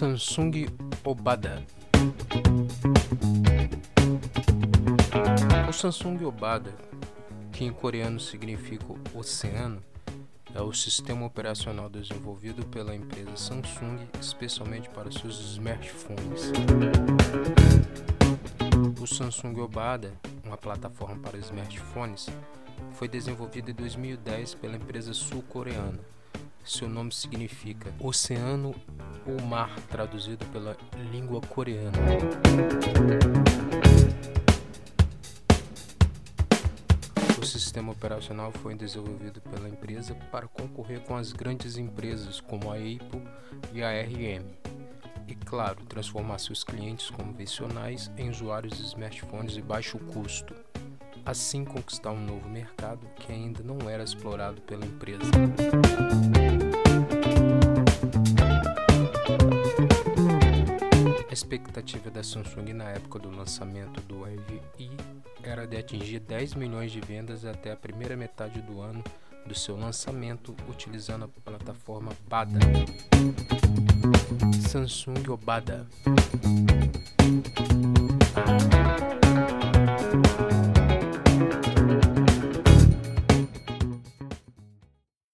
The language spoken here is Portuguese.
Samsung Obada O Samsung Obada, que em coreano significa oceano, é o sistema operacional desenvolvido pela empresa Samsung especialmente para seus smartphones. O Samsung Obada, uma plataforma para smartphones, foi desenvolvido em 2010 pela empresa sul-coreana. Seu nome significa oceano ou mar, traduzido pela língua coreana. O sistema operacional foi desenvolvido pela empresa para concorrer com as grandes empresas como a Apple e a RM. E, claro, transformar seus clientes convencionais em usuários de smartphones de baixo custo assim conquistar um novo mercado que ainda não era explorado pela empresa. A expectativa da Samsung na época do lançamento do i era de atingir 10 milhões de vendas até a primeira metade do ano do seu lançamento utilizando a plataforma Bada. Samsung Obada.